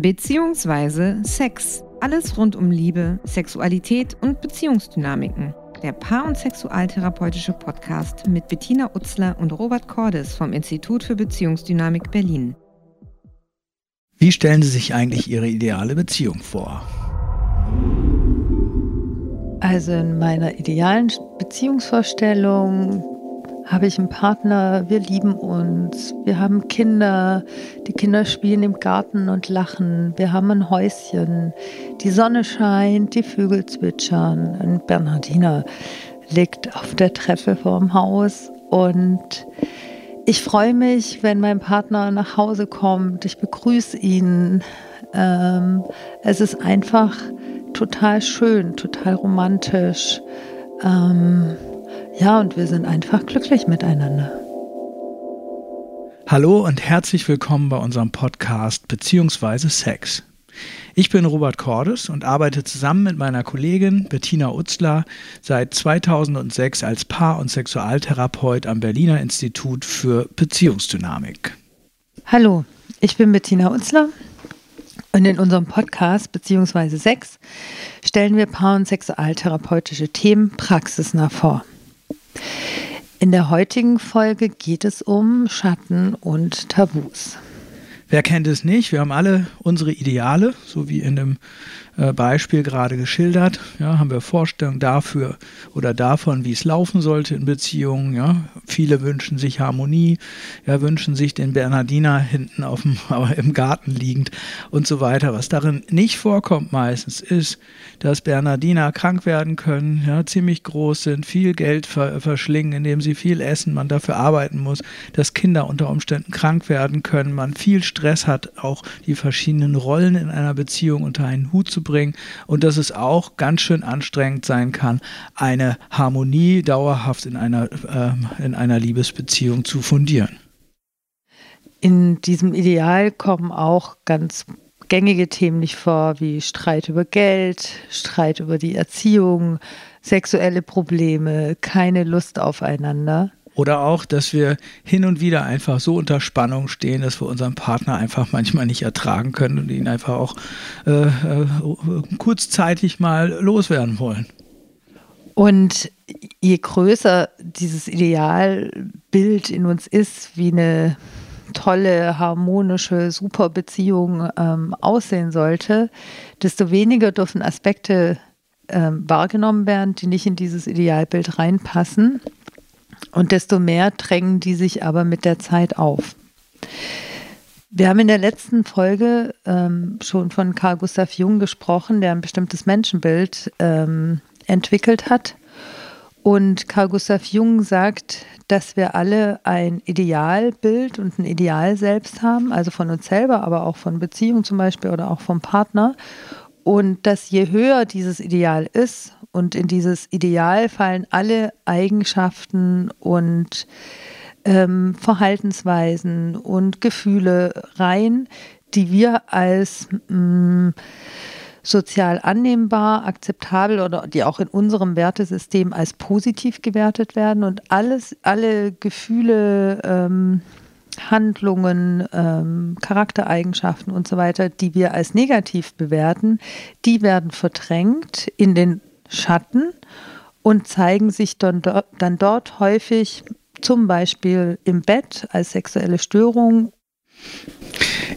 beziehungsweise Sex. Alles rund um Liebe, Sexualität und Beziehungsdynamiken. Der Paar- und Sexualtherapeutische Podcast mit Bettina Utzler und Robert Cordes vom Institut für Beziehungsdynamik Berlin. Wie stellen Sie sich eigentlich Ihre ideale Beziehung vor? Also in meiner idealen Beziehungsvorstellung habe ich einen Partner, wir lieben uns, wir haben Kinder, die Kinder spielen im Garten und lachen, wir haben ein Häuschen, die Sonne scheint, die Vögel zwitschern, ein Bernhardiner liegt auf der Treppe vorm Haus und ich freue mich, wenn mein Partner nach Hause kommt, ich begrüße ihn. Ähm, es ist einfach total schön, total romantisch. Ähm, ja, und wir sind einfach glücklich miteinander. Hallo und herzlich willkommen bei unserem Podcast beziehungsweise Sex. Ich bin Robert Cordes und arbeite zusammen mit meiner Kollegin Bettina Utzler seit 2006 als Paar- und Sexualtherapeut am Berliner Institut für Beziehungsdynamik. Hallo, ich bin Bettina Utzler und in unserem Podcast beziehungsweise Sex stellen wir Paar- und Sexualtherapeutische Themen praxisnah vor. In der heutigen Folge geht es um Schatten und Tabus. Wer kennt es nicht? Wir haben alle unsere Ideale, so wie in dem äh, Beispiel gerade geschildert. Ja, haben wir Vorstellungen dafür oder davon, wie es laufen sollte in Beziehungen. Ja, viele wünschen sich Harmonie, ja, wünschen sich den Bernardiner hinten auf dem, im Garten liegend und so weiter. Was darin nicht vorkommt meistens ist, dass Bernardiner krank werden können, ja, ziemlich groß sind, viel Geld ver verschlingen, indem sie viel essen, man dafür arbeiten muss, dass Kinder unter Umständen krank werden können, man viel Stress hat, auch die verschiedenen Rollen in einer Beziehung unter einen Hut zu bringen und dass es auch ganz schön anstrengend sein kann, eine Harmonie dauerhaft in einer, äh, in einer Liebesbeziehung zu fundieren. In diesem Ideal kommen auch ganz gängige Themen nicht vor, wie Streit über Geld, Streit über die Erziehung, sexuelle Probleme, keine Lust aufeinander. Oder auch, dass wir hin und wieder einfach so unter Spannung stehen, dass wir unseren Partner einfach manchmal nicht ertragen können und ihn einfach auch äh, äh, kurzzeitig mal loswerden wollen. Und je größer dieses Idealbild in uns ist, wie eine tolle, harmonische, super Beziehung ähm, aussehen sollte, desto weniger dürfen Aspekte ähm, wahrgenommen werden, die nicht in dieses Idealbild reinpassen. Und desto mehr drängen die sich aber mit der Zeit auf. Wir haben in der letzten Folge ähm, schon von Carl Gustav Jung gesprochen, der ein bestimmtes Menschenbild ähm, entwickelt hat. Und Carl Gustav Jung sagt, dass wir alle ein Idealbild und ein Ideal selbst haben, also von uns selber, aber auch von Beziehungen zum Beispiel oder auch vom Partner. Und dass je höher dieses Ideal ist, und in dieses Ideal fallen alle Eigenschaften und ähm, Verhaltensweisen und Gefühle rein, die wir als mh, mm, sozial annehmbar, akzeptabel oder die auch in unserem Wertesystem als positiv gewertet werden. Und alles, alle Gefühle, ähm, Handlungen, ähm, Charaktereigenschaften und so weiter, die wir als negativ bewerten, die werden verdrängt in den Schatten und zeigen sich dann, dann dort häufig zum Beispiel im Bett als sexuelle Störung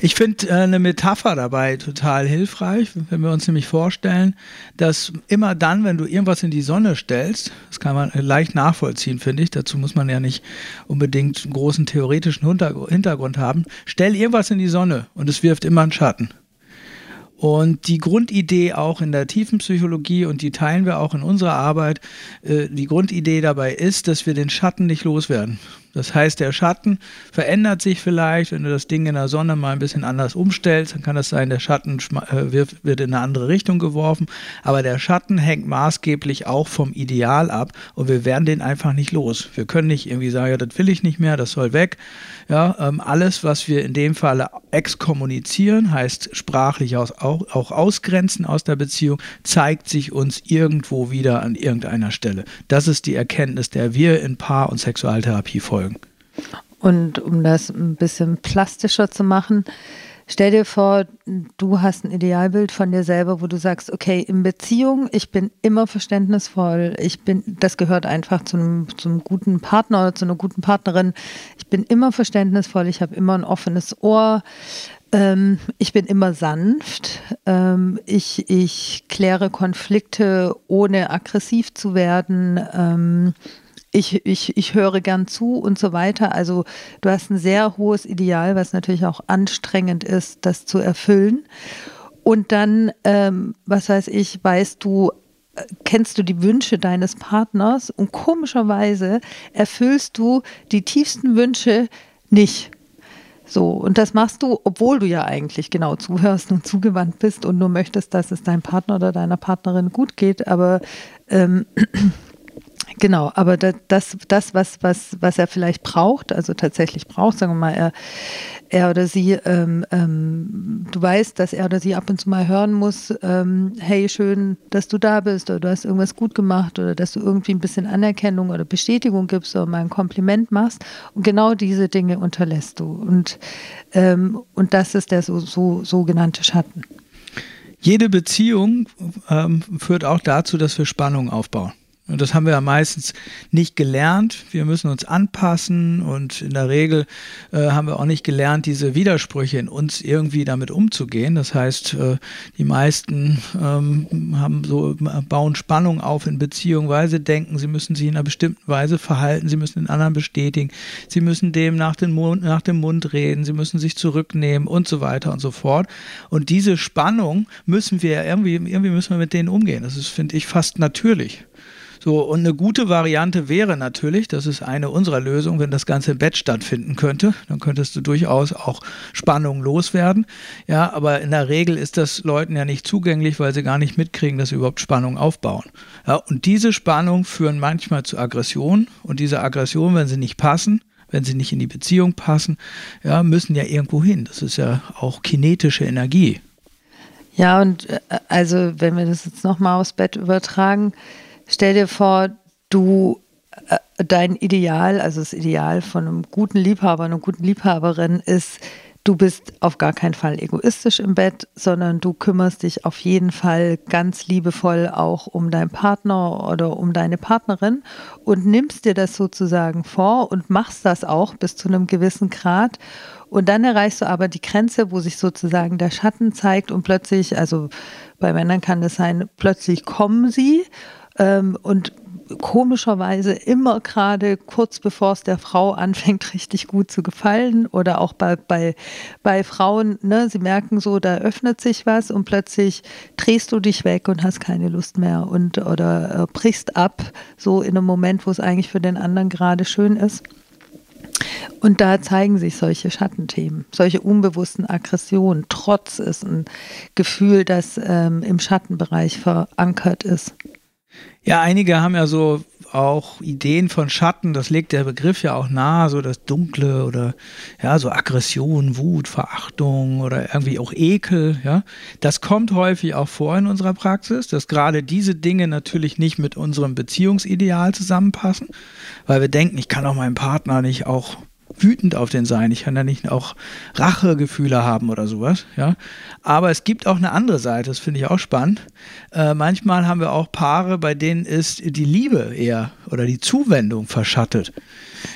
ich finde äh, eine Metapher dabei total hilfreich, wenn wir uns nämlich vorstellen, dass immer dann, wenn du irgendwas in die Sonne stellst, das kann man leicht nachvollziehen, finde ich, dazu muss man ja nicht unbedingt einen großen theoretischen Hintergrund haben, stell irgendwas in die Sonne und es wirft immer einen Schatten. Und die Grundidee auch in der Tiefenpsychologie, und die teilen wir auch in unserer Arbeit, äh, die Grundidee dabei ist, dass wir den Schatten nicht loswerden. Das heißt, der Schatten verändert sich vielleicht, wenn du das Ding in der Sonne mal ein bisschen anders umstellst, dann kann das sein, der Schatten äh, wird, wird in eine andere Richtung geworfen, aber der Schatten hängt maßgeblich auch vom Ideal ab und wir werden den einfach nicht los. Wir können nicht irgendwie sagen, ja, das will ich nicht mehr, das soll weg. Ja, ähm, alles, was wir in dem Falle exkommunizieren, heißt sprachlich aus, auch, auch ausgrenzen aus der Beziehung, zeigt sich uns irgendwo wieder an irgendeiner Stelle. Das ist die Erkenntnis, der wir in Paar- und Sexualtherapie folgen. Und um das ein bisschen plastischer zu machen, Stell dir vor, du hast ein Idealbild von dir selber, wo du sagst, okay, in Beziehung, ich bin immer verständnisvoll, ich bin, das gehört einfach zu einem, zu einem guten Partner oder zu einer guten Partnerin. Ich bin immer verständnisvoll, ich habe immer ein offenes Ohr, ähm, ich bin immer sanft, ähm, ich, ich kläre Konflikte, ohne aggressiv zu werden. Ähm, ich, ich, ich höre gern zu und so weiter. Also du hast ein sehr hohes Ideal, was natürlich auch anstrengend ist, das zu erfüllen. Und dann, ähm, was weiß ich, weißt du, äh, kennst du die Wünsche deines Partners und komischerweise erfüllst du die tiefsten Wünsche nicht. So, und das machst du, obwohl du ja eigentlich genau zuhörst und zugewandt bist und nur möchtest, dass es deinem Partner oder deiner Partnerin gut geht, aber ähm, Genau, aber das, das was, was, was er vielleicht braucht, also tatsächlich braucht, sagen wir mal, er, er oder sie, ähm, ähm, du weißt, dass er oder sie ab und zu mal hören muss, ähm, hey, schön, dass du da bist oder du hast irgendwas gut gemacht oder dass du irgendwie ein bisschen Anerkennung oder Bestätigung gibst oder mal ein Kompliment machst. Und genau diese Dinge unterlässt du. Und, ähm, und das ist der so, so, sogenannte Schatten. Jede Beziehung ähm, führt auch dazu, dass wir Spannung aufbauen. Und das haben wir ja meistens nicht gelernt. Wir müssen uns anpassen und in der Regel äh, haben wir auch nicht gelernt, diese Widersprüche in uns irgendwie damit umzugehen. Das heißt, äh, die meisten ähm, haben so, bauen Spannung auf in Beziehungen, weil sie denken, sie müssen sich in einer bestimmten Weise verhalten, sie müssen den anderen bestätigen, sie müssen dem nach, den Mund, nach dem Mund reden, sie müssen sich zurücknehmen und so weiter und so fort. Und diese Spannung müssen wir irgendwie, irgendwie müssen wir mit denen umgehen. Das ist, finde ich, fast natürlich. So, und eine gute Variante wäre natürlich, das ist eine unserer Lösungen, wenn das Ganze im Bett stattfinden könnte, dann könntest du durchaus auch Spannungen loswerden. Ja, aber in der Regel ist das Leuten ja nicht zugänglich, weil sie gar nicht mitkriegen, dass sie überhaupt Spannung aufbauen. Ja, und diese Spannungen führen manchmal zu Aggression und diese Aggression, wenn sie nicht passen, wenn sie nicht in die Beziehung passen, ja, müssen ja irgendwo hin. Das ist ja auch kinetische Energie. Ja, und äh, also wenn wir das jetzt nochmal aufs Bett übertragen, Stell dir vor, du äh, dein Ideal, also das Ideal von einem guten Liebhaber, einer guten Liebhaberin ist, du bist auf gar keinen Fall egoistisch im Bett, sondern du kümmerst dich auf jeden Fall ganz liebevoll auch um deinen Partner oder um deine Partnerin und nimmst dir das sozusagen vor und machst das auch bis zu einem gewissen Grad. Und dann erreichst du aber die Grenze, wo sich sozusagen der Schatten zeigt und plötzlich, also bei Männern kann das sein, plötzlich kommen sie ähm, und komischerweise immer gerade kurz bevor es der Frau anfängt, richtig gut zu gefallen oder auch bei, bei, bei Frauen, ne, sie merken so, da öffnet sich was und plötzlich drehst du dich weg und hast keine Lust mehr und oder äh, brichst ab, so in einem Moment, wo es eigentlich für den anderen gerade schön ist. Und da zeigen sich solche Schattenthemen, solche unbewussten Aggressionen. Trotz ist ein Gefühl, das ähm, im Schattenbereich verankert ist. Ja, einige haben ja so auch Ideen von Schatten, das legt der Begriff ja auch nahe, so das Dunkle oder ja, so Aggression, Wut, Verachtung oder irgendwie auch Ekel, ja. Das kommt häufig auch vor in unserer Praxis, dass gerade diese Dinge natürlich nicht mit unserem Beziehungsideal zusammenpassen, weil wir denken, ich kann auch meinem Partner nicht auch wütend auf den sein. Ich kann da nicht auch Rachegefühle haben oder sowas. Ja? Aber es gibt auch eine andere Seite, das finde ich auch spannend. Äh, manchmal haben wir auch Paare, bei denen ist die Liebe eher oder die Zuwendung verschattet.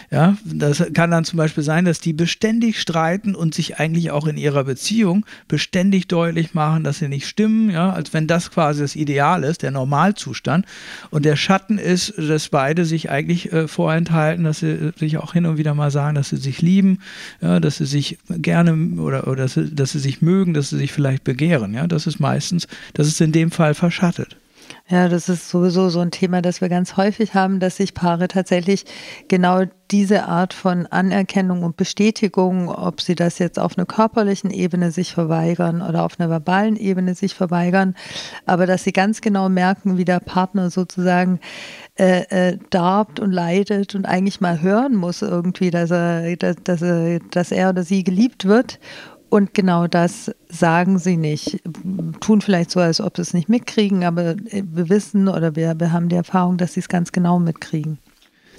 Ja, das kann dann zum Beispiel sein, dass die beständig streiten und sich eigentlich auch in ihrer Beziehung beständig deutlich machen, dass sie nicht stimmen, ja, als wenn das quasi das Ideal ist, der Normalzustand. Und der Schatten ist, dass beide sich eigentlich äh, vorenthalten, dass sie sich auch hin und wieder mal sagen, dass sie sich lieben, ja, dass sie sich gerne oder, oder dass, sie, dass sie sich mögen, dass sie sich vielleicht begehren. Ja, das ist meistens, das ist in dem Fall verschattet. Ja, das ist sowieso so ein Thema, das wir ganz häufig haben, dass sich Paare tatsächlich genau diese Art von Anerkennung und Bestätigung, ob sie das jetzt auf einer körperlichen Ebene sich verweigern oder auf einer verbalen Ebene sich verweigern, aber dass sie ganz genau merken, wie der Partner sozusagen äh, äh, darbt und leidet und eigentlich mal hören muss irgendwie, dass er, dass, dass er, dass er oder sie geliebt wird und genau das sagen sie nicht. Tun vielleicht so, als ob sie es nicht mitkriegen, aber wir wissen oder wir, wir haben die Erfahrung, dass sie es ganz genau mitkriegen.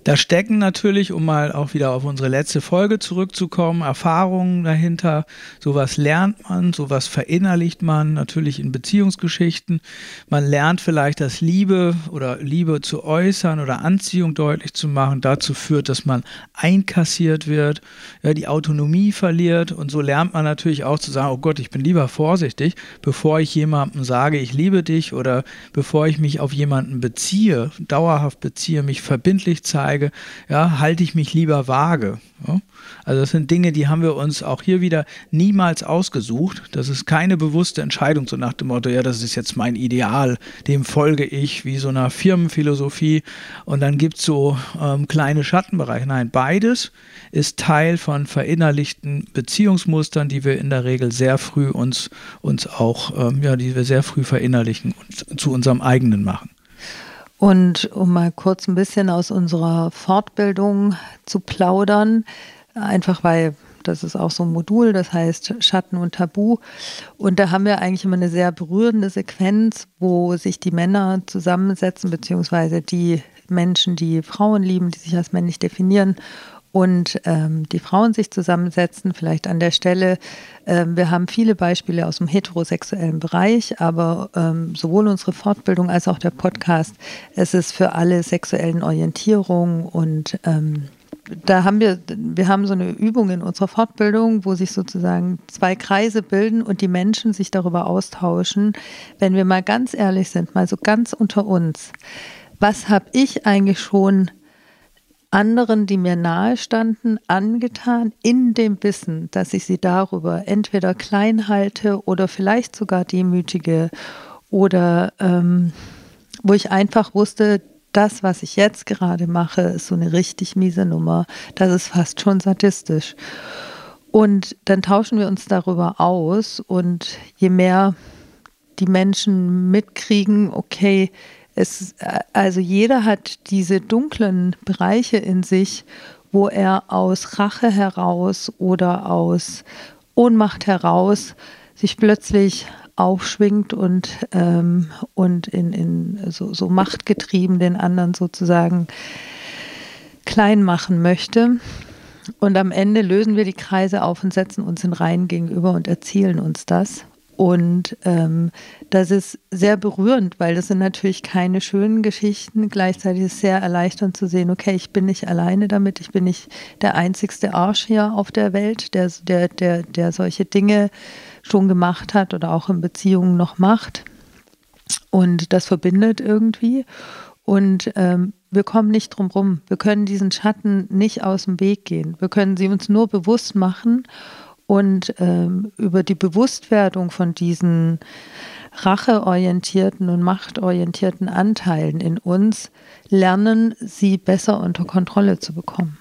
Da stecken natürlich, um mal auch wieder auf unsere letzte Folge zurückzukommen, Erfahrungen dahinter. Sowas lernt man, sowas verinnerlicht man natürlich in Beziehungsgeschichten. Man lernt vielleicht, dass Liebe oder Liebe zu äußern oder Anziehung deutlich zu machen dazu führt, dass man einkassiert wird, ja, die Autonomie verliert und so lernt man natürlich auch zu sagen, oh Gott, ich bin lieber vorsichtig, bevor ich jemandem sage, ich liebe dich oder bevor ich mich auf jemanden beziehe, dauerhaft beziehe, mich verbindlich zeige, zeige, ja, halte ich mich lieber vage. Ja? Also das sind Dinge, die haben wir uns auch hier wieder niemals ausgesucht. Das ist keine bewusste Entscheidung, so nach dem Motto, ja, das ist jetzt mein Ideal, dem folge ich, wie so einer Firmenphilosophie. Und dann gibt es so ähm, kleine Schattenbereiche. Nein, beides ist Teil von verinnerlichten Beziehungsmustern, die wir in der Regel sehr früh uns, uns auch, ähm, ja, die wir sehr früh verinnerlichen und zu unserem eigenen machen. Und um mal kurz ein bisschen aus unserer Fortbildung zu plaudern, einfach weil das ist auch so ein Modul, das heißt Schatten und Tabu. Und da haben wir eigentlich immer eine sehr berührende Sequenz, wo sich die Männer zusammensetzen, beziehungsweise die Menschen, die Frauen lieben, die sich als männlich definieren und ähm, die Frauen sich zusammensetzen. Vielleicht an der Stelle, ähm, wir haben viele Beispiele aus dem heterosexuellen Bereich, aber ähm, sowohl unsere Fortbildung als auch der Podcast, es ist für alle sexuellen Orientierungen und ähm, da haben wir, wir haben so eine Übung in unserer Fortbildung, wo sich sozusagen zwei Kreise bilden und die Menschen sich darüber austauschen. Wenn wir mal ganz ehrlich sind, mal so ganz unter uns, was habe ich eigentlich schon anderen, die mir nahe standen, angetan, in dem Wissen, dass ich sie darüber entweder klein halte oder vielleicht sogar demütige oder ähm, wo ich einfach wusste, das, was ich jetzt gerade mache, ist so eine richtig miese Nummer. Das ist fast schon sadistisch. Und dann tauschen wir uns darüber aus und je mehr die Menschen mitkriegen, okay, es, also jeder hat diese dunklen Bereiche in sich, wo er aus Rache heraus oder aus Ohnmacht heraus sich plötzlich aufschwingt und, ähm, und in, in so, so machtgetrieben den anderen sozusagen klein machen möchte. Und am Ende lösen wir die Kreise auf und setzen uns in Reihen gegenüber und erzählen uns das. Und ähm, das ist sehr berührend, weil das sind natürlich keine schönen Geschichten. Gleichzeitig ist es sehr erleichternd zu sehen, okay, ich bin nicht alleine damit, ich bin nicht der einzigste Arsch hier auf der Welt, der, der, der, der solche Dinge schon gemacht hat oder auch in Beziehungen noch macht. Und das verbindet irgendwie. Und ähm, wir kommen nicht drum rum. Wir können diesen Schatten nicht aus dem Weg gehen. Wir können sie uns nur bewusst machen und ähm, über die Bewusstwerdung von diesen racheorientierten und machtorientierten Anteilen in uns lernen, sie besser unter Kontrolle zu bekommen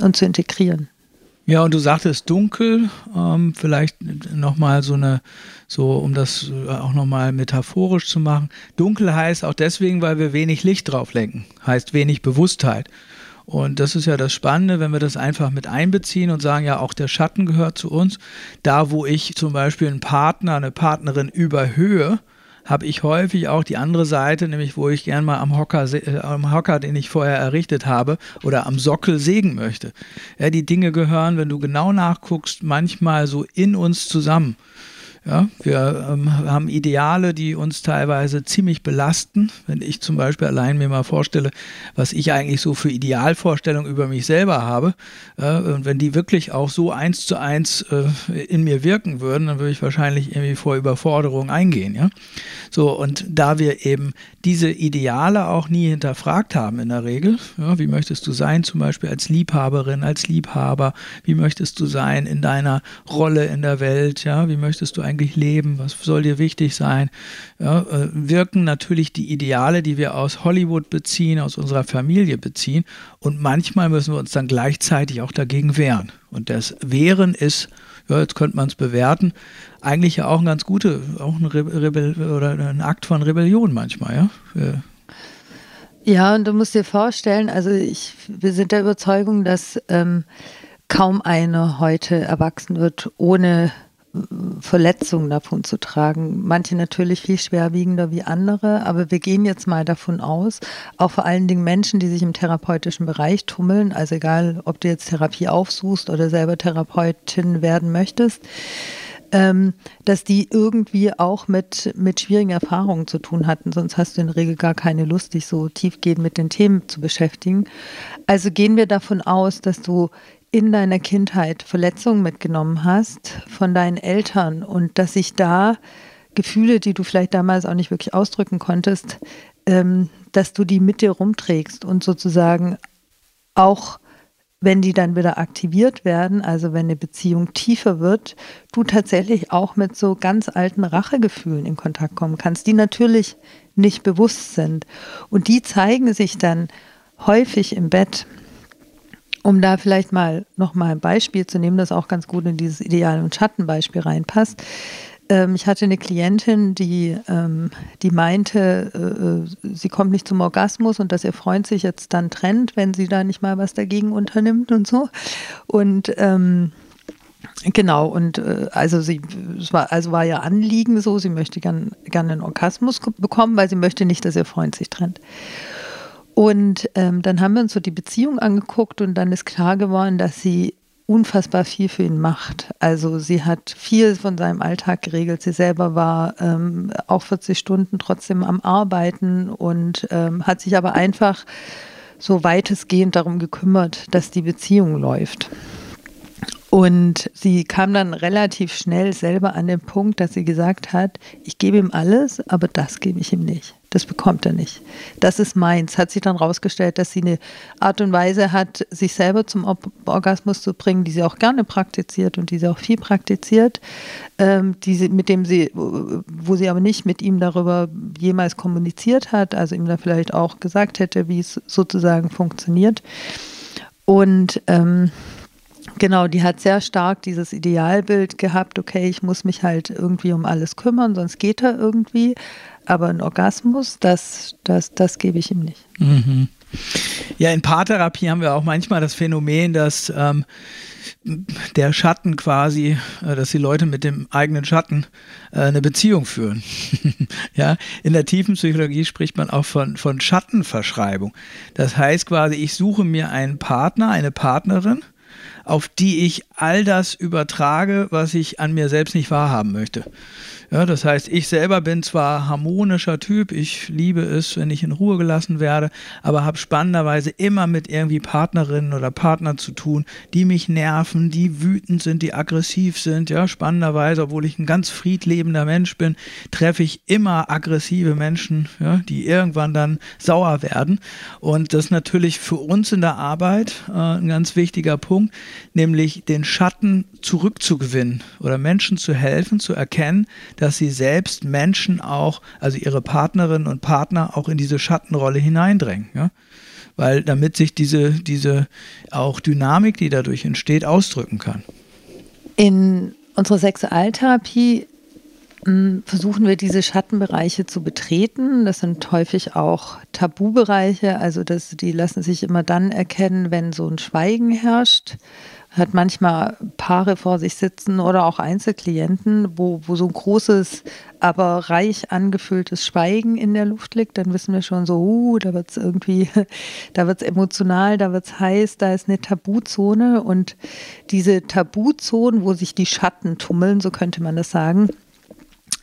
und zu integrieren. Ja, und du sagtest dunkel, ähm, vielleicht nochmal so eine, so um das auch nochmal metaphorisch zu machen. Dunkel heißt auch deswegen, weil wir wenig Licht drauf lenken, heißt wenig Bewusstheit. Und das ist ja das Spannende, wenn wir das einfach mit einbeziehen und sagen, ja, auch der Schatten gehört zu uns. Da, wo ich zum Beispiel einen Partner, eine Partnerin überhöhe, habe ich häufig auch die andere Seite, nämlich wo ich gern mal am Hocker, äh, am Hocker, den ich vorher errichtet habe, oder am Sockel sägen möchte. Ja, die Dinge gehören, wenn du genau nachguckst, manchmal so in uns zusammen. Ja, wir ähm, haben Ideale, die uns teilweise ziemlich belasten. Wenn ich zum Beispiel allein mir mal vorstelle, was ich eigentlich so für Idealvorstellungen über mich selber habe, äh, und wenn die wirklich auch so eins zu eins äh, in mir wirken würden, dann würde ich wahrscheinlich irgendwie vor Überforderung eingehen. Ja? So, und da wir eben diese Ideale auch nie hinterfragt haben in der Regel, ja, wie möchtest du sein, zum Beispiel als Liebhaberin, als Liebhaber, wie möchtest du sein in deiner Rolle in der Welt, ja, wie möchtest du eigentlich leben, was soll dir wichtig sein, ja, äh, wirken natürlich die Ideale, die wir aus Hollywood beziehen, aus unserer Familie beziehen und manchmal müssen wir uns dann gleichzeitig auch dagegen wehren. Und das Wehren ist, ja, jetzt könnte man es bewerten, eigentlich ja auch ein ganz gute, auch ein Rebell oder ein Akt von Rebellion manchmal, ja. Ja, und du musst dir vorstellen, also ich, wir sind der Überzeugung, dass ähm, kaum einer heute erwachsen wird, ohne Verletzungen davon zu tragen. Manche natürlich viel schwerwiegender wie andere, aber wir gehen jetzt mal davon aus, auch vor allen Dingen Menschen, die sich im therapeutischen Bereich tummeln, also egal, ob du jetzt Therapie aufsuchst oder selber Therapeutin werden möchtest, ähm, dass die irgendwie auch mit, mit schwierigen Erfahrungen zu tun hatten. Sonst hast du in der Regel gar keine Lust, dich so tiefgehend mit den Themen zu beschäftigen. Also gehen wir davon aus, dass du in deiner Kindheit Verletzungen mitgenommen hast von deinen Eltern und dass sich da Gefühle, die du vielleicht damals auch nicht wirklich ausdrücken konntest, ähm, dass du die mit dir rumträgst und sozusagen auch wenn die dann wieder aktiviert werden, also wenn eine Beziehung tiefer wird, du tatsächlich auch mit so ganz alten Rachegefühlen in Kontakt kommen kannst, die natürlich nicht bewusst sind. Und die zeigen sich dann häufig im Bett. Um da vielleicht mal nochmal ein Beispiel zu nehmen, das auch ganz gut in dieses Ideal- und Schattenbeispiel reinpasst. Ähm, ich hatte eine Klientin, die, ähm, die meinte, äh, äh, sie kommt nicht zum Orgasmus und dass ihr Freund sich jetzt dann trennt, wenn sie da nicht mal was dagegen unternimmt und so. Und ähm, Genau, und äh, also sie es war, also war ihr Anliegen so, sie möchte gerne gern einen Orgasmus bekommen, weil sie möchte nicht, dass ihr Freund sich trennt. Und ähm, dann haben wir uns so die Beziehung angeguckt und dann ist klar geworden, dass sie unfassbar viel für ihn macht. Also sie hat viel von seinem Alltag geregelt. Sie selber war ähm, auch 40 Stunden trotzdem am Arbeiten und ähm, hat sich aber einfach so weitestgehend darum gekümmert, dass die Beziehung läuft. Und sie kam dann relativ schnell selber an den Punkt, dass sie gesagt hat, ich gebe ihm alles, aber das gebe ich ihm nicht. Das bekommt er nicht. Das ist meins. Hat sich dann rausgestellt, dass sie eine Art und Weise hat, sich selber zum Orgasmus zu bringen, die sie auch gerne praktiziert und die sie auch viel praktiziert, ähm, die sie, mit dem sie, wo sie aber nicht mit ihm darüber jemals kommuniziert hat, also ihm da vielleicht auch gesagt hätte, wie es sozusagen funktioniert. Und ähm, Genau, die hat sehr stark dieses Idealbild gehabt, okay, ich muss mich halt irgendwie um alles kümmern, sonst geht er irgendwie. Aber ein Orgasmus, das, das, das gebe ich ihm nicht. Mhm. Ja, in Paartherapie haben wir auch manchmal das Phänomen, dass ähm, der Schatten quasi, äh, dass die Leute mit dem eigenen Schatten äh, eine Beziehung führen. ja, in der tiefen Psychologie spricht man auch von, von Schattenverschreibung. Das heißt quasi, ich suche mir einen Partner, eine Partnerin, auf die ich all das übertrage, was ich an mir selbst nicht wahrhaben möchte. Ja, das heißt, ich selber bin zwar harmonischer Typ, ich liebe es, wenn ich in Ruhe gelassen werde, aber habe spannenderweise immer mit irgendwie Partnerinnen oder Partnern zu tun, die mich nerven, die wütend sind, die aggressiv sind. Ja, spannenderweise, obwohl ich ein ganz friedlebender Mensch bin, treffe ich immer aggressive Menschen, ja, die irgendwann dann sauer werden. Und das ist natürlich für uns in der Arbeit äh, ein ganz wichtiger Punkt, nämlich den Schatten zurückzugewinnen oder Menschen zu helfen, zu erkennen, dass sie selbst Menschen auch, also ihre Partnerinnen und Partner auch in diese Schattenrolle hineindrängen. Ja? Weil damit sich diese, diese auch Dynamik, die dadurch entsteht, ausdrücken kann. In unserer Sexualtherapie versuchen wir diese Schattenbereiche zu betreten. Das sind häufig auch Tabubereiche, also das, die lassen sich immer dann erkennen, wenn so ein Schweigen herrscht. Hat manchmal Paare vor sich sitzen oder auch Einzelklienten, wo, wo so ein großes, aber reich angefülltes Schweigen in der Luft liegt, dann wissen wir schon so, uh, da wird es irgendwie, da wird es emotional, da wird es heiß, da ist eine Tabuzone. Und diese Tabuzonen, wo sich die Schatten tummeln, so könnte man das sagen,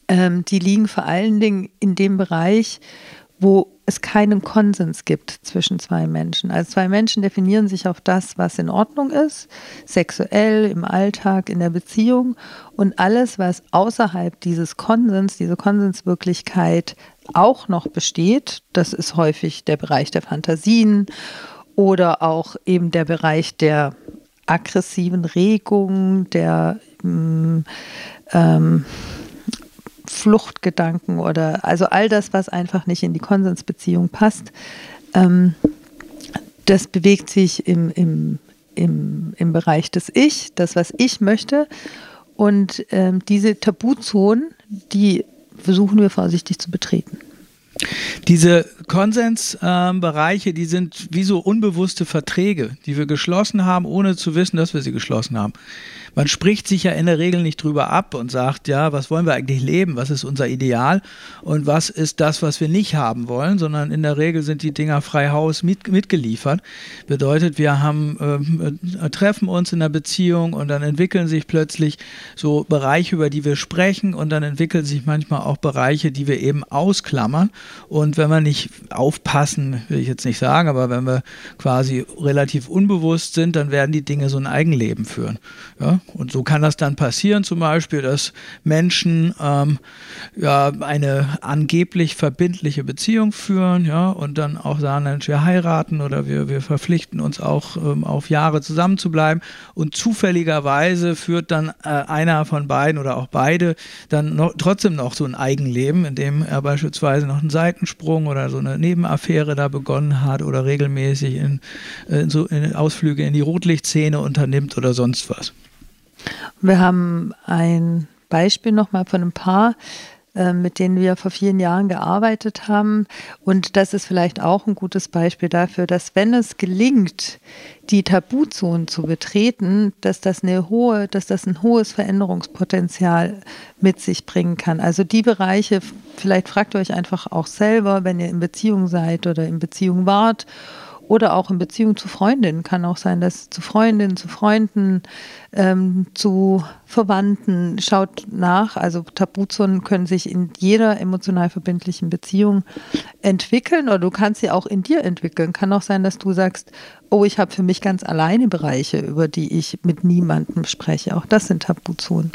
ähm, die liegen vor allen Dingen in dem Bereich, wo es keinen Konsens gibt zwischen zwei Menschen. Also zwei Menschen definieren sich auf das, was in Ordnung ist, sexuell, im Alltag, in der Beziehung und alles, was außerhalb dieses Konsens, diese Konsenswirklichkeit auch noch besteht, das ist häufig der Bereich der Fantasien oder auch eben der Bereich der aggressiven Regung, der mm, ähm, Fluchtgedanken oder also all das, was einfach nicht in die Konsensbeziehung passt, ähm, das bewegt sich im, im, im, im Bereich des Ich, das, was ich möchte. Und ähm, diese Tabuzonen, die versuchen wir vorsichtig zu betreten. Diese Konsensbereiche, ähm, die sind wie so unbewusste Verträge, die wir geschlossen haben, ohne zu wissen, dass wir sie geschlossen haben man spricht sich ja in der Regel nicht drüber ab und sagt, ja, was wollen wir eigentlich leben, was ist unser Ideal und was ist das, was wir nicht haben wollen, sondern in der Regel sind die Dinger frei Haus mit, mitgeliefert. Bedeutet, wir haben, äh, treffen uns in einer Beziehung und dann entwickeln sich plötzlich so Bereiche, über die wir sprechen und dann entwickeln sich manchmal auch Bereiche, die wir eben ausklammern und wenn wir nicht aufpassen, will ich jetzt nicht sagen, aber wenn wir quasi relativ unbewusst sind, dann werden die Dinge so ein Eigenleben führen. Ja? Und so kann das dann passieren, zum Beispiel, dass Menschen ähm, ja, eine angeblich verbindliche Beziehung führen, ja, und dann auch sagen, wir heiraten oder wir, wir verpflichten uns auch ähm, auf Jahre zusammen zu bleiben. Und zufälligerweise führt dann äh, einer von beiden oder auch beide dann noch, trotzdem noch so ein Eigenleben, in dem er beispielsweise noch einen Seitensprung oder so eine Nebenaffäre da begonnen hat oder regelmäßig in, in so in Ausflüge in die Rotlichtszene unternimmt oder sonst was. Wir haben ein Beispiel nochmal von einem Paar, äh, mit denen wir vor vielen Jahren gearbeitet haben. Und das ist vielleicht auch ein gutes Beispiel dafür, dass wenn es gelingt, die Tabuzonen zu betreten, dass das eine hohe, dass das ein hohes Veränderungspotenzial mit sich bringen kann. Also die Bereiche, vielleicht fragt ihr euch einfach auch selber, wenn ihr in Beziehung seid oder in Beziehung wart oder auch in Beziehung zu Freundinnen. Kann auch sein, dass zu Freundinnen, zu Freunden, ähm, zu Verwandten schaut nach. Also Tabuzonen können sich in jeder emotional verbindlichen Beziehung entwickeln oder du kannst sie auch in dir entwickeln. Kann auch sein, dass du sagst, oh, ich habe für mich ganz alleine Bereiche, über die ich mit niemandem spreche. Auch das sind Tabuzonen.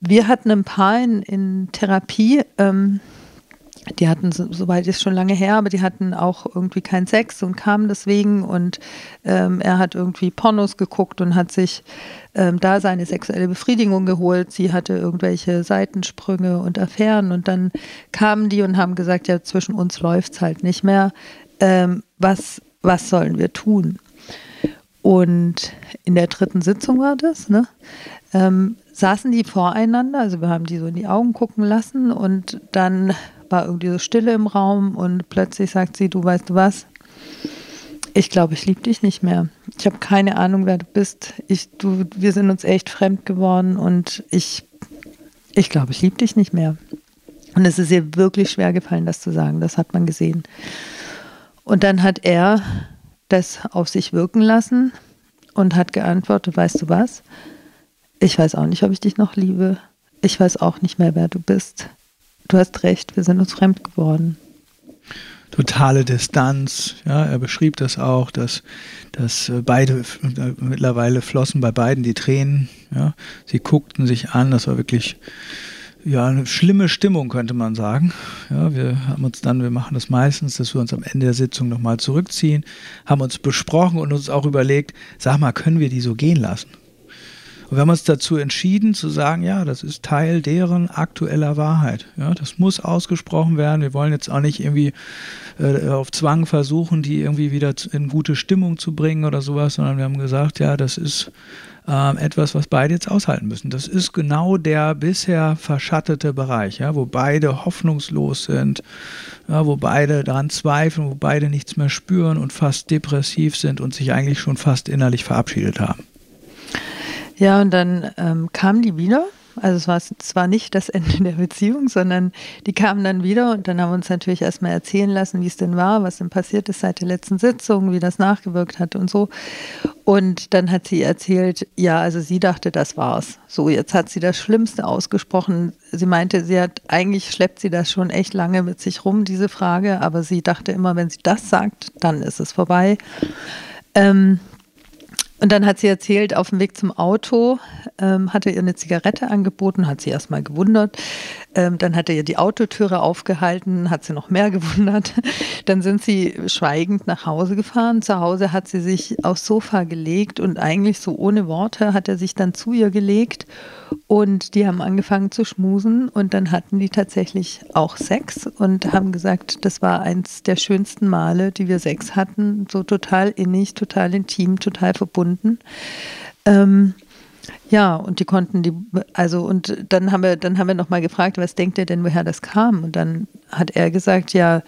Wir hatten ein paar in, in Therapie. Ähm, die hatten, soweit ist schon lange her, aber die hatten auch irgendwie keinen Sex und kamen deswegen und ähm, er hat irgendwie Pornos geguckt und hat sich ähm, da seine sexuelle Befriedigung geholt. Sie hatte irgendwelche Seitensprünge und Affären und dann kamen die und haben gesagt, ja, zwischen uns läuft es halt nicht mehr. Ähm, was, was sollen wir tun? Und in der dritten Sitzung war das, ne? Ähm, saßen die voreinander, also wir haben die so in die Augen gucken lassen und dann war irgendwie so Stille im Raum und plötzlich sagt sie, du weißt du was, ich glaube, ich liebe dich nicht mehr. Ich habe keine Ahnung, wer du bist. Ich, du, wir sind uns echt fremd geworden und ich, ich glaube, ich liebe dich nicht mehr. Und es ist ihr wirklich schwer gefallen, das zu sagen. Das hat man gesehen. Und dann hat er das auf sich wirken lassen und hat geantwortet, weißt du was? Ich weiß auch nicht, ob ich dich noch liebe. Ich weiß auch nicht mehr, wer du bist du hast recht, wir sind uns fremd geworden. Totale Distanz, ja, er beschrieb das auch, dass, dass äh, beide, mittlerweile flossen bei beiden die Tränen, ja, sie guckten sich an, das war wirklich, ja, eine schlimme Stimmung, könnte man sagen. Ja, wir haben uns dann, wir machen das meistens, dass wir uns am Ende der Sitzung nochmal zurückziehen, haben uns besprochen und uns auch überlegt, sag mal, können wir die so gehen lassen? Und wir haben uns dazu entschieden zu sagen, ja, das ist Teil deren aktueller Wahrheit. Ja, das muss ausgesprochen werden. Wir wollen jetzt auch nicht irgendwie äh, auf Zwang versuchen, die irgendwie wieder in gute Stimmung zu bringen oder sowas, sondern wir haben gesagt, ja, das ist äh, etwas, was beide jetzt aushalten müssen. Das ist genau der bisher verschattete Bereich, ja, wo beide hoffnungslos sind, ja, wo beide daran zweifeln, wo beide nichts mehr spüren und fast depressiv sind und sich eigentlich schon fast innerlich verabschiedet haben. Ja, und dann ähm, kamen die wieder. Also es war zwar nicht das Ende der Beziehung, sondern die kamen dann wieder und dann haben wir uns natürlich erstmal erzählen lassen, wie es denn war, was denn passiert ist seit der letzten Sitzung, wie das nachgewirkt hat und so. Und dann hat sie erzählt, ja, also sie dachte, das war's. So, jetzt hat sie das Schlimmste ausgesprochen. Sie meinte, sie hat, eigentlich schleppt sie das schon echt lange mit sich rum, diese Frage, aber sie dachte immer, wenn sie das sagt, dann ist es vorbei. Ähm, und dann hat sie erzählt, auf dem Weg zum Auto ähm, hatte ihr eine Zigarette angeboten, hat sie erstmal gewundert. Ähm, dann hat er ihr die Autotüre aufgehalten, hat sie noch mehr gewundert. Dann sind sie schweigend nach Hause gefahren. Zu Hause hat sie sich aufs Sofa gelegt und eigentlich so ohne Worte hat er sich dann zu ihr gelegt und die haben angefangen zu schmusen und dann hatten die tatsächlich auch Sex und haben gesagt, das war eins der schönsten Male, die wir Sex hatten. So total innig, total intim, total verbunden. Ähm, Ja, und die konnten die, also und dann haben wir, dann haben wir nochmal gefragt, was denkt ihr denn, woher das kam? Und dann hat er gesagt, ja,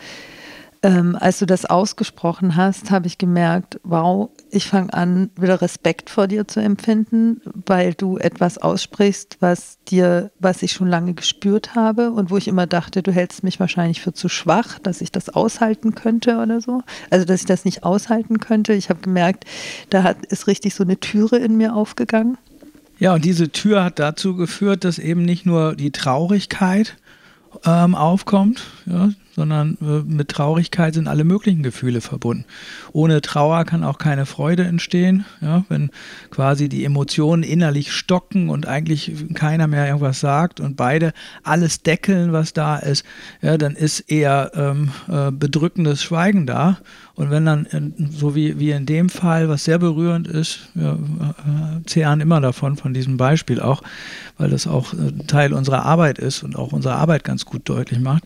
ähm, als du das ausgesprochen hast, habe ich gemerkt, wow, ich fange an, wieder Respekt vor dir zu empfinden, weil du etwas aussprichst, was dir, was ich schon lange gespürt habe und wo ich immer dachte, du hältst mich wahrscheinlich für zu schwach, dass ich das aushalten könnte oder so. Also, dass ich das nicht aushalten könnte. Ich habe gemerkt, da hat, ist richtig so eine Türe in mir aufgegangen. Ja, und diese Tür hat dazu geführt, dass eben nicht nur die Traurigkeit ähm, aufkommt, ja, sondern äh, mit Traurigkeit sind alle möglichen Gefühle verbunden. Ohne Trauer kann auch keine Freude entstehen. Ja, wenn quasi die Emotionen innerlich stocken und eigentlich keiner mehr irgendwas sagt und beide alles deckeln, was da ist, ja, dann ist eher ähm, äh, bedrückendes Schweigen da. Und wenn dann, so wie, wie in dem Fall, was sehr berührend ist, wir äh, immer davon, von diesem Beispiel auch, weil das auch äh, Teil unserer Arbeit ist und auch unsere Arbeit ganz gut deutlich macht.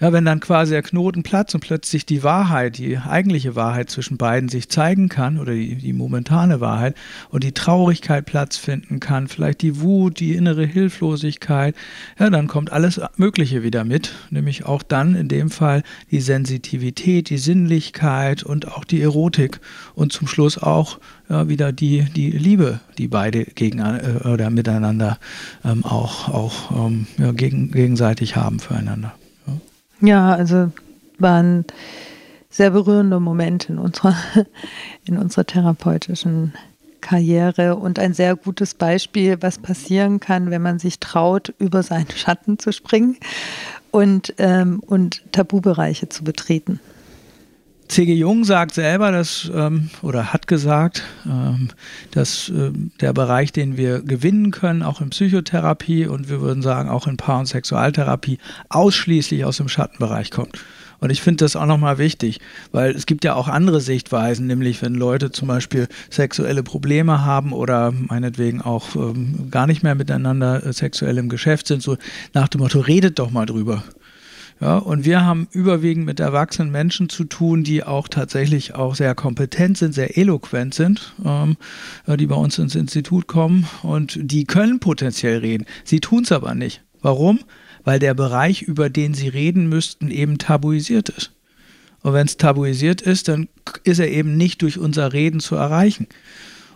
Ja, wenn dann quasi der Knoten platzt und plötzlich die Wahrheit, die eigentliche Wahrheit zwischen beiden sich zeigen kann oder die, die momentane Wahrheit und die Traurigkeit Platz finden kann, vielleicht die Wut, die innere Hilflosigkeit, ja, dann kommt alles Mögliche wieder mit, nämlich auch dann in dem Fall die Sensitivität, die Sinnlichkeit, und auch die Erotik und zum Schluss auch ja, wieder die, die Liebe, die beide gegen, äh, oder miteinander ähm, auch, auch ähm, ja, gegen, gegenseitig haben füreinander. Ja. also waren sehr berührende Momente in unserer, in unserer therapeutischen Karriere und ein sehr gutes Beispiel, was passieren kann, wenn man sich traut, über seinen Schatten zu springen und, ähm, und Tabubereiche zu betreten. C.G. Jung sagt selber, dass, ähm, oder hat gesagt, ähm, dass äh, der Bereich, den wir gewinnen können, auch in Psychotherapie und wir würden sagen auch in Paar- und Sexualtherapie, ausschließlich aus dem Schattenbereich kommt. Und ich finde das auch nochmal wichtig, weil es gibt ja auch andere Sichtweisen, nämlich wenn Leute zum Beispiel sexuelle Probleme haben oder meinetwegen auch ähm, gar nicht mehr miteinander äh, sexuell im Geschäft sind, so nach dem Motto, redet doch mal drüber. Ja, und wir haben überwiegend mit erwachsenen Menschen zu tun, die auch tatsächlich auch sehr kompetent sind, sehr eloquent sind, ähm, die bei uns ins Institut kommen und die können potenziell reden. Sie tun es aber nicht. Warum? Weil der Bereich, über den sie reden müssten, eben tabuisiert ist. Und wenn es tabuisiert ist, dann ist er eben nicht durch unser Reden zu erreichen.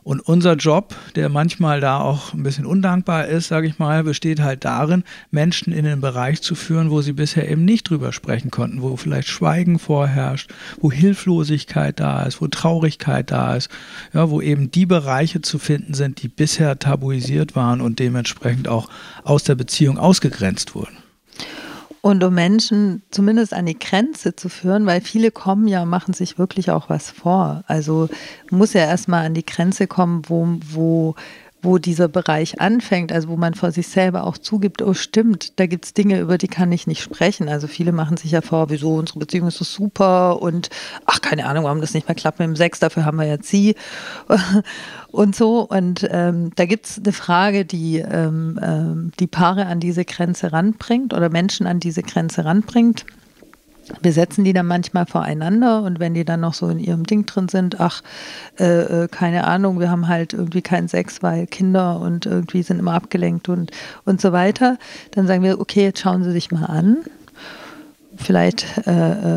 Und unser Job, der manchmal da auch ein bisschen undankbar ist, sage ich mal, besteht halt darin, Menschen in den Bereich zu führen, wo sie bisher eben nicht drüber sprechen konnten, wo vielleicht Schweigen vorherrscht, wo Hilflosigkeit da ist, wo Traurigkeit da ist, ja, wo eben die Bereiche zu finden sind, die bisher tabuisiert waren und dementsprechend auch aus der Beziehung ausgegrenzt wurden. Und um Menschen zumindest an die Grenze zu führen, weil viele kommen ja, machen sich wirklich auch was vor. Also muss ja erstmal an die Grenze kommen, wo, wo wo dieser Bereich anfängt, also wo man vor sich selber auch zugibt, oh stimmt, da gibt es Dinge, über die kann ich nicht sprechen. Also viele machen sich ja vor, wieso unsere Beziehung ist so super und ach, keine Ahnung, warum das nicht mehr klappt mit dem Sex, dafür haben wir ja sie und so. Und ähm, da gibt es eine Frage, die ähm, ähm, die Paare an diese Grenze ranbringt oder Menschen an diese Grenze ranbringt wir setzen die dann manchmal voreinander und wenn die dann noch so in ihrem Ding drin sind, ach, äh, äh, keine Ahnung, wir haben halt irgendwie keinen Sex, weil Kinder und irgendwie sind immer abgelenkt und, und so weiter, dann sagen wir, okay, jetzt schauen Sie sich mal an. Vielleicht äh,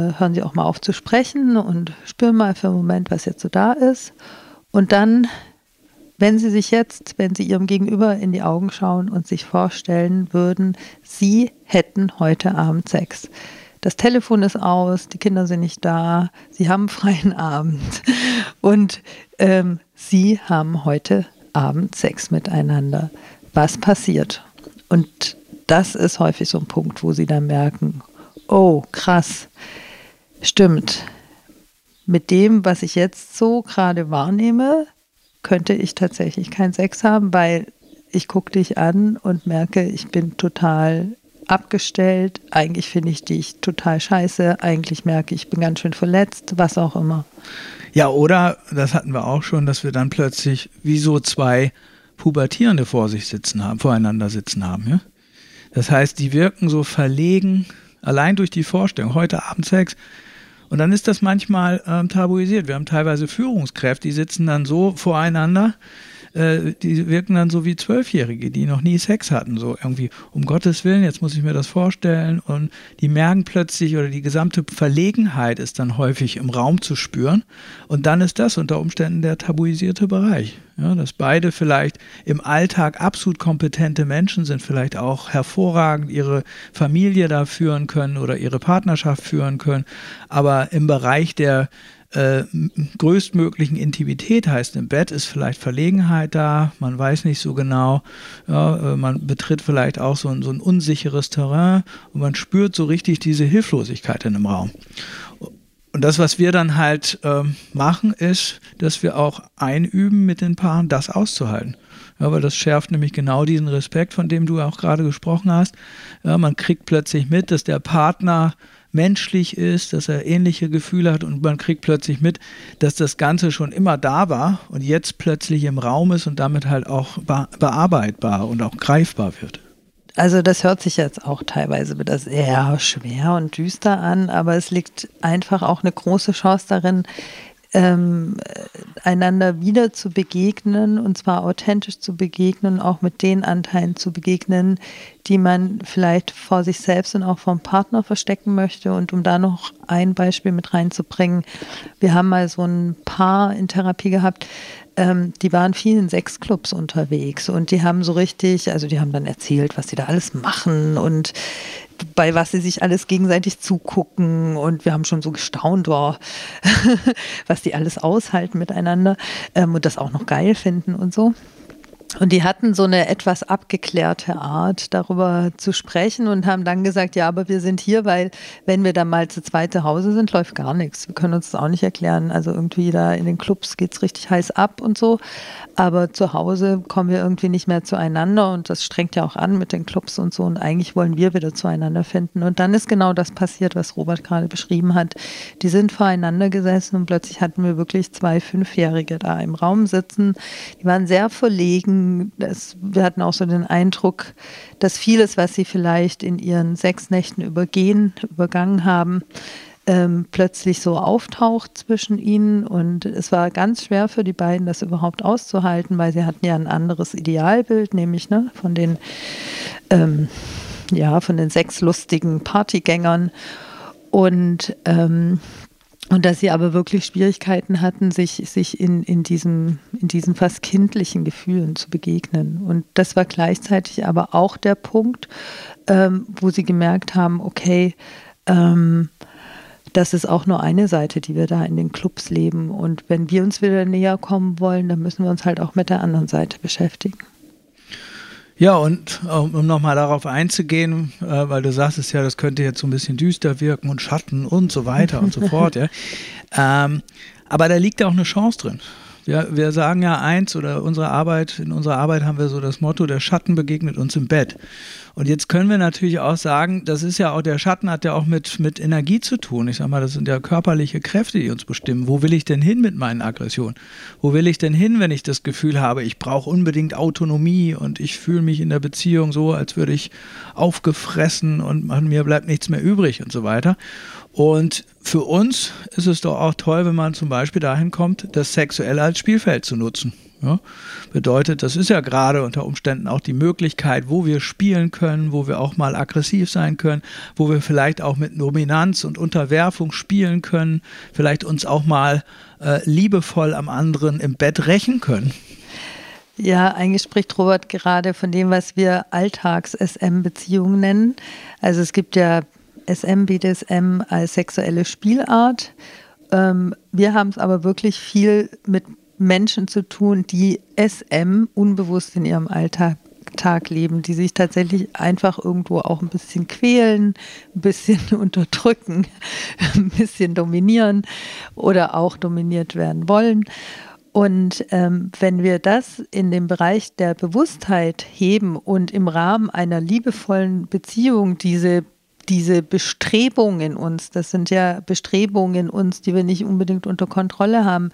äh, hören Sie auch mal auf zu sprechen und spüren mal für einen Moment, was jetzt so da ist. Und dann, wenn Sie sich jetzt, wenn Sie Ihrem Gegenüber in die Augen schauen und sich vorstellen würden, Sie hätten heute Abend Sex das Telefon ist aus, die Kinder sind nicht da, sie haben freien Abend und ähm, sie haben heute Abend Sex miteinander. Was passiert? Und das ist häufig so ein Punkt, wo sie dann merken, oh krass, stimmt. Mit dem, was ich jetzt so gerade wahrnehme, könnte ich tatsächlich keinen Sex haben, weil ich gucke dich an und merke, ich bin total abgestellt. Eigentlich finde ich dich total scheiße. Eigentlich merke ich, ich bin ganz schön verletzt, was auch immer. Ja, oder, das hatten wir auch schon, dass wir dann plötzlich wie so zwei Pubertierende vor sich sitzen haben, voreinander sitzen haben. Ja? Das heißt, die wirken so verlegen, allein durch die Vorstellung, heute Abend Sex. Und dann ist das manchmal ähm, tabuisiert. Wir haben teilweise Führungskräfte, die sitzen dann so voreinander, äh, die wirken dann so wie Zwölfjährige, die noch nie Sex hatten. So irgendwie, um Gottes Willen, jetzt muss ich mir das vorstellen. Und die merken plötzlich, oder die gesamte Verlegenheit ist dann häufig im Raum zu spüren. Und dann ist das unter Umständen der tabuisierte Bereich. Ja, dass beide vielleicht im Alltag absolut kompetente Menschen sind, vielleicht auch hervorragend ihre Familie da führen können oder ihre Partnerschaft führen können. Aber im Bereich der äh, größtmöglichen Intimität heißt im Bett ist vielleicht Verlegenheit da, man weiß nicht so genau, ja, äh, man betritt vielleicht auch so ein, so ein unsicheres Terrain und man spürt so richtig diese Hilflosigkeit in einem Raum. Und das, was wir dann halt äh, machen, ist, dass wir auch einüben mit den Paaren, das auszuhalten. Ja, weil das schärft nämlich genau diesen Respekt, von dem du auch gerade gesprochen hast. Ja, man kriegt plötzlich mit, dass der Partner menschlich ist, dass er ähnliche Gefühle hat und man kriegt plötzlich mit, dass das Ganze schon immer da war und jetzt plötzlich im Raum ist und damit halt auch bearbeitbar und auch greifbar wird. Also das hört sich jetzt auch teilweise wieder sehr schwer und düster an, aber es liegt einfach auch eine große Chance darin, ähm, einander wieder zu begegnen und zwar authentisch zu begegnen, auch mit den Anteilen zu begegnen, die man vielleicht vor sich selbst und auch vom Partner verstecken möchte. Und um da noch ein Beispiel mit reinzubringen, wir haben mal so ein Paar in Therapie gehabt, ähm, die waren viel in Sexclubs unterwegs und die haben so richtig, also die haben dann erzählt, was sie da alles machen und bei was sie sich alles gegenseitig zugucken und wir haben schon so gestaunt, oh, was die alles aushalten miteinander ähm, und das auch noch geil finden und so. Und die hatten so eine etwas abgeklärte Art, darüber zu sprechen und haben dann gesagt, ja, aber wir sind hier, weil wenn wir dann mal zu zweit zu Hause sind, läuft gar nichts. Wir können uns das auch nicht erklären. Also irgendwie da in den Clubs geht es richtig heiß ab und so. Aber zu Hause kommen wir irgendwie nicht mehr zueinander und das strengt ja auch an mit den Clubs und so. Und eigentlich wollen wir wieder zueinander finden. Und dann ist genau das passiert, was Robert gerade beschrieben hat. Die sind voreinander gesessen und plötzlich hatten wir wirklich zwei Fünfjährige da im Raum sitzen. Die waren sehr verlegen das, wir hatten auch so den Eindruck, dass vieles, was sie vielleicht in ihren sechs Nächten übergehen, übergangen haben, ähm, plötzlich so auftaucht zwischen ihnen. Und es war ganz schwer für die beiden, das überhaupt auszuhalten, weil sie hatten ja ein anderes Idealbild, nämlich ne, von den ähm, ja, von den sechs lustigen Partygängern. Und ähm, und dass sie aber wirklich Schwierigkeiten hatten, sich, sich in, in, diesem, in diesen fast kindlichen Gefühlen zu begegnen. Und das war gleichzeitig aber auch der Punkt, ähm, wo sie gemerkt haben, okay, ähm, das ist auch nur eine Seite, die wir da in den Clubs leben. Und wenn wir uns wieder näher kommen wollen, dann müssen wir uns halt auch mit der anderen Seite beschäftigen. Ja, und um nochmal darauf einzugehen, äh, weil du sagtest ja, das könnte jetzt so ein bisschen düster wirken und Schatten und so weiter und so fort, ja. Ähm, aber da liegt ja auch eine Chance drin. Wir, wir sagen ja eins oder unsere Arbeit, in unserer Arbeit haben wir so das Motto, der Schatten begegnet uns im Bett. Und jetzt können wir natürlich auch sagen, das ist ja auch, der Schatten hat ja auch mit, mit Energie zu tun. Ich sag mal, das sind ja körperliche Kräfte, die uns bestimmen. Wo will ich denn hin mit meinen Aggressionen? Wo will ich denn hin, wenn ich das Gefühl habe, ich brauche unbedingt Autonomie und ich fühle mich in der Beziehung so, als würde ich aufgefressen und mir bleibt nichts mehr übrig und so weiter. Und für uns ist es doch auch toll, wenn man zum Beispiel dahin kommt, das sexuell als Spielfeld zu nutzen. Ja, bedeutet, das ist ja gerade unter Umständen auch die Möglichkeit, wo wir spielen können, wo wir auch mal aggressiv sein können, wo wir vielleicht auch mit Dominanz und Unterwerfung spielen können, vielleicht uns auch mal äh, liebevoll am anderen im Bett rächen können. Ja, eigentlich spricht Robert gerade von dem, was wir Alltags-SM-Beziehungen nennen. Also es gibt ja SM, BDSM als sexuelle Spielart. Ähm, wir haben es aber wirklich viel mit Menschen zu tun, die SM unbewusst in ihrem Alltag Tag leben, die sich tatsächlich einfach irgendwo auch ein bisschen quälen, ein bisschen unterdrücken, ein bisschen dominieren oder auch dominiert werden wollen. Und ähm, wenn wir das in dem Bereich der Bewusstheit heben und im Rahmen einer liebevollen Beziehung diese diese Bestrebungen in uns, das sind ja Bestrebungen in uns, die wir nicht unbedingt unter Kontrolle haben,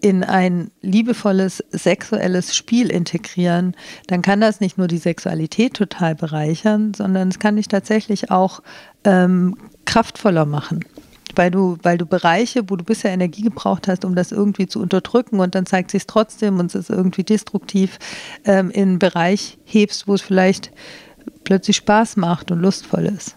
in ein liebevolles sexuelles Spiel integrieren, dann kann das nicht nur die Sexualität total bereichern, sondern es kann dich tatsächlich auch ähm, kraftvoller machen weil du, weil du Bereiche, wo du bisher Energie gebraucht hast, um das irgendwie zu unterdrücken und dann zeigt sich es trotzdem und es ist irgendwie destruktiv, ähm, in einen Bereich hebst, wo es vielleicht plötzlich Spaß macht und lustvoll ist.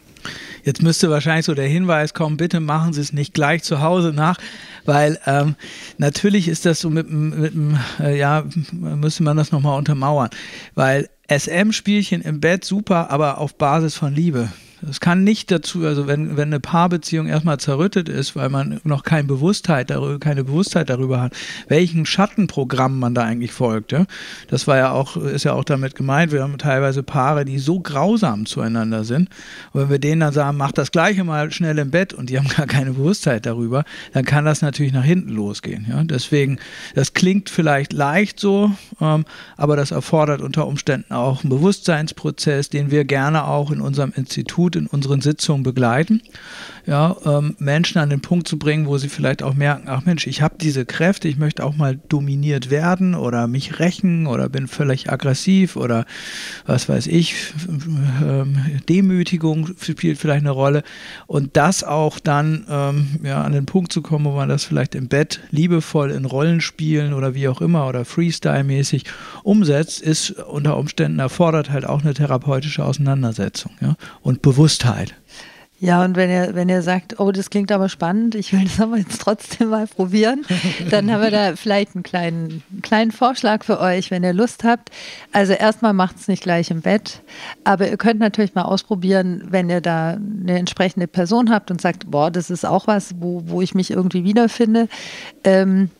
Jetzt müsste wahrscheinlich so der Hinweis kommen, bitte machen Sie es nicht gleich zu Hause nach, weil ähm, natürlich ist das so mit, mit äh, ja, müsste man das nochmal untermauern, weil SM-Spielchen im Bett super, aber auf Basis von Liebe. Es kann nicht dazu, also wenn, wenn eine Paarbeziehung erstmal zerrüttet ist, weil man noch keine Bewusstheit darüber, keine Bewusstheit darüber hat, welchen Schattenprogramm man da eigentlich folgt. Ja? Das war ja auch, ist ja auch damit gemeint, wir haben teilweise Paare, die so grausam zueinander sind. Und wenn wir denen dann sagen, mach das gleiche mal schnell im Bett und die haben gar keine Bewusstheit darüber, dann kann das natürlich nach hinten losgehen. Ja? Deswegen, das klingt vielleicht leicht so, ähm, aber das erfordert unter Umständen auch einen Bewusstseinsprozess, den wir gerne auch in unserem Institut in unseren Sitzungen begleiten, ja, ähm, Menschen an den Punkt zu bringen, wo sie vielleicht auch merken, ach Mensch, ich habe diese Kräfte, ich möchte auch mal dominiert werden oder mich rächen oder bin völlig aggressiv oder was weiß ich, ähm, Demütigung spielt vielleicht eine Rolle und das auch dann ähm, ja, an den Punkt zu kommen, wo man das vielleicht im Bett liebevoll in Rollenspielen oder wie auch immer oder Freestyle-mäßig umsetzt, ist unter Umständen erfordert halt auch eine therapeutische Auseinandersetzung ja, und Bewusstheit. Ja, und wenn ihr, wenn ihr sagt, oh, das klingt aber spannend, ich will das aber jetzt trotzdem mal probieren, dann haben wir da vielleicht einen kleinen, kleinen Vorschlag für euch, wenn ihr Lust habt. Also erstmal macht es nicht gleich im Bett, aber ihr könnt natürlich mal ausprobieren, wenn ihr da eine entsprechende Person habt und sagt, boah, das ist auch was, wo, wo ich mich irgendwie wiederfinde. Ähm,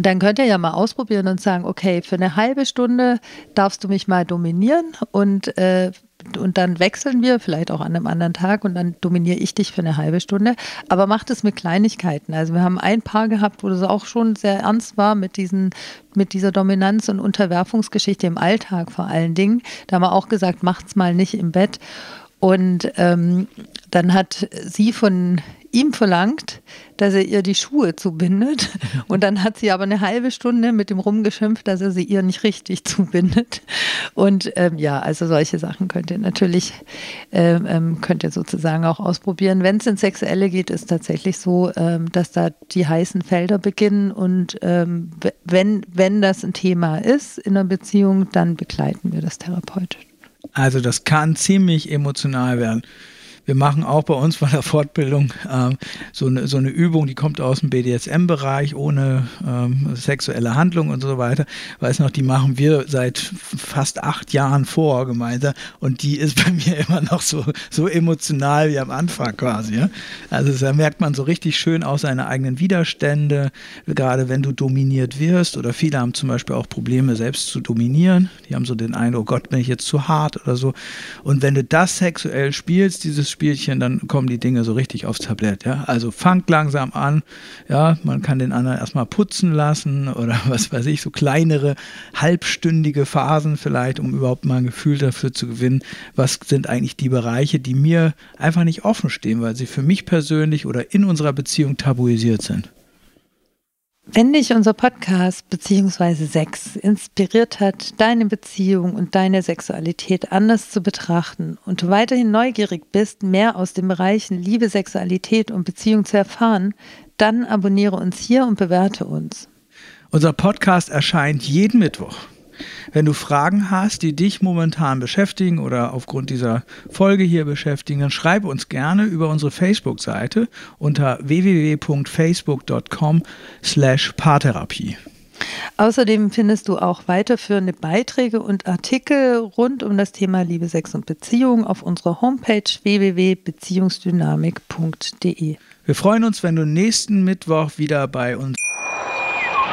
dann könnt ihr ja mal ausprobieren und sagen, okay, für eine halbe Stunde darfst du mich mal dominieren und äh, und dann wechseln wir, vielleicht auch an einem anderen Tag und dann dominiere ich dich für eine halbe Stunde. Aber macht es mit Kleinigkeiten. Also wir haben ein Paar gehabt, wo das auch schon sehr ernst war mit diesen, mit dieser Dominanz- und Unterwerfungsgeschichte im Alltag vor allen Dingen. Da haben wir auch gesagt, macht's mal nicht im Bett. Und ähm, dann hat sie von ihm verlangt, dass er ihr die Schuhe zubindet. Und dann hat sie aber eine halbe Stunde mit ihm rumgeschimpft, dass er sie ihr nicht richtig zubindet. Und ähm, ja, also solche Sachen könnt ihr natürlich, ähm, ähm könnt ihr sozusagen auch ausprobieren. Wenn es ins Sexuelle geht, ist tatsächlich so, ähm, dass da die heißen Felder beginnen. Und ähm, wenn, wenn das ein Thema ist in einer Beziehung, dann begleiten wir das therapeutisch. Also das kann ziemlich emotional werden. Wir machen auch bei uns bei der Fortbildung ähm, so, eine, so eine Übung, die kommt aus dem BDSM-Bereich ohne ähm, sexuelle Handlung und so weiter. Weiß noch, die machen wir seit fast acht Jahren vor gemeinsam und die ist bei mir immer noch so, so emotional wie am Anfang quasi. Ja? Also da merkt man so richtig schön auch seine eigenen Widerstände, gerade wenn du dominiert wirst oder viele haben zum Beispiel auch Probleme selbst zu dominieren. Die haben so den Eindruck, oh Gott, bin ich jetzt zu hart oder so. Und wenn du das sexuell spielst, dieses Spielchen, dann kommen die Dinge so richtig aufs Tablett. Ja? Also fangt langsam an. Ja, man kann den anderen erstmal putzen lassen oder was weiß ich, so kleinere halbstündige Phasen vielleicht, um überhaupt mal ein Gefühl dafür zu gewinnen, was sind eigentlich die Bereiche, die mir einfach nicht offen stehen, weil sie für mich persönlich oder in unserer Beziehung tabuisiert sind. Wenn dich unser Podcast bzw. Sex inspiriert hat, deine Beziehung und deine Sexualität anders zu betrachten und du weiterhin neugierig bist, mehr aus den Bereichen Liebe, Sexualität und Beziehung zu erfahren, dann abonniere uns hier und bewerte uns. Unser Podcast erscheint jeden Mittwoch. Wenn du Fragen hast, die dich momentan beschäftigen oder aufgrund dieser Folge hier beschäftigen, dann schreibe uns gerne über unsere Facebook-Seite unter www.facebook.com slash Paartherapie. Außerdem findest du auch weiterführende Beiträge und Artikel rund um das Thema Liebe, Sex und Beziehung auf unserer Homepage www.beziehungsdynamik.de. Wir freuen uns, wenn du nächsten Mittwoch wieder bei uns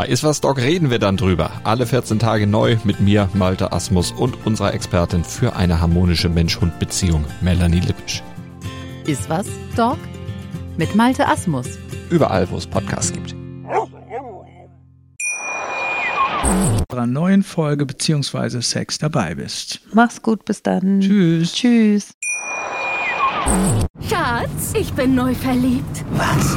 Bei Iswas Dog reden wir dann drüber. Alle 14 Tage neu mit mir, Malte Asmus und unserer Expertin für eine harmonische Mensch-Hund-Beziehung, Melanie Lippisch. Iswas Dog mit Malte Asmus. Überall, wo es Podcasts gibt. einer neuen Folge bzw. Sex dabei bist. Mach's gut, bis dann. Tschüss. Tschüss. Schatz, ich bin neu verliebt. Was?